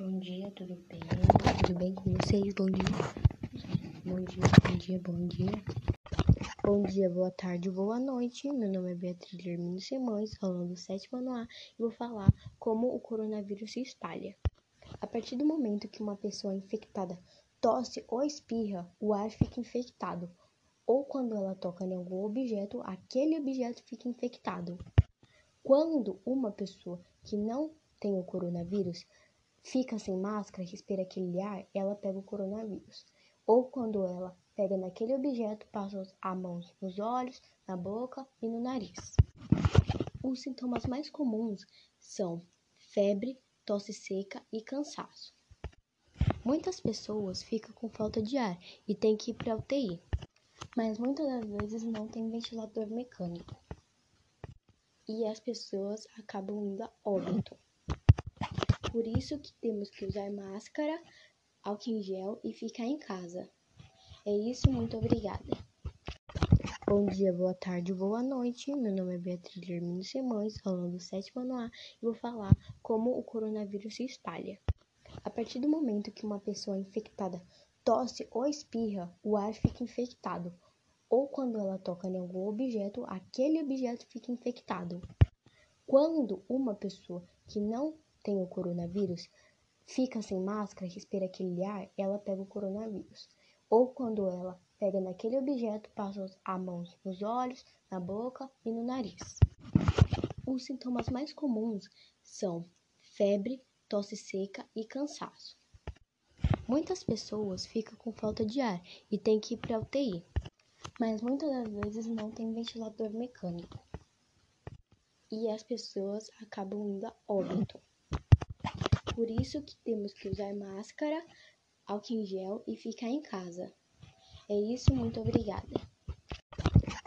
Bom dia, tudo bem? Tudo bem com vocês? Bom dia. Bom dia, bom dia, bom dia. Bom dia, boa tarde, boa noite. Meu nome é Beatriz Hermínio Simões, aluno do sétimo ano A, e vou falar como o coronavírus se espalha. A partir do momento que uma pessoa infectada tosse ou espirra, o ar fica infectado. Ou quando ela toca em algum objeto, aquele objeto fica infectado. Quando uma pessoa que não tem o coronavírus fica sem máscara, respira aquele ar, ela pega o coronavírus. Ou quando ela pega naquele objeto, passa a mão nos olhos, na boca e no nariz. Os sintomas mais comuns são febre, tosse seca e cansaço. Muitas pessoas ficam com falta de ar e têm que ir para UTI, mas muitas das vezes não tem ventilador mecânico. E as pessoas acabam indo a óbito. Por isso que temos que usar máscara, álcool em gel e ficar em casa. É isso, muito obrigada. Bom dia, boa tarde, boa noite. Meu nome é Beatriz Hermínio Simões, aluno do sétimo ano A, e vou falar como o coronavírus se espalha. A partir do momento que uma pessoa infectada tosse ou espirra, o ar fica infectado. Ou quando ela toca em algum objeto, aquele objeto fica infectado. Quando uma pessoa que não tem o coronavírus, fica sem máscara, respira aquele ar, ela pega o coronavírus. Ou quando ela pega naquele objeto, passa a mão nos olhos, na boca e no nariz. Os sintomas mais comuns são febre, tosse seca e cansaço. Muitas pessoas ficam com falta de ar e têm que ir para UTI, mas muitas das vezes não tem ventilador mecânico. E as pessoas acabam indo a óbito. Por isso que temos que usar máscara, álcool em gel e ficar em casa. É isso, muito obrigada.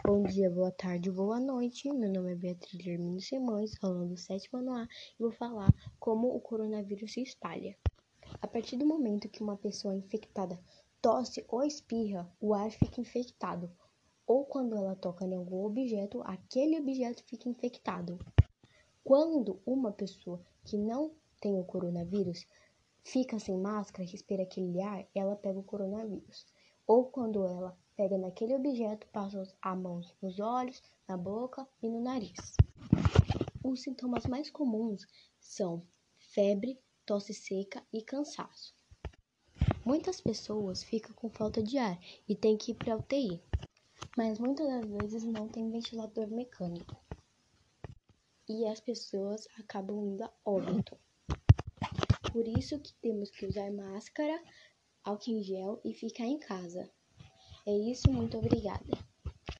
Bom dia, boa tarde, boa noite. Meu nome é Beatriz Hermínio Simões, aluno do sétimo ano A, e vou falar como o coronavírus se espalha. A partir do momento que uma pessoa infectada tosse ou espirra, o ar fica infectado. Ou quando ela toca em algum objeto, aquele objeto fica infectado. Quando uma pessoa que não tem o coronavírus, fica sem máscara, respira aquele ar, ela pega o coronavírus. Ou quando ela pega naquele objeto, passa a mão nos olhos, na boca e no nariz. Os sintomas mais comuns são febre, tosse seca e cansaço. Muitas pessoas ficam com falta de ar e têm que ir para UTI, mas muitas das vezes não tem ventilador mecânico. E as pessoas acabam indo a óbito. Por isso que temos que usar máscara, álcool em gel e ficar em casa. É isso, muito obrigada.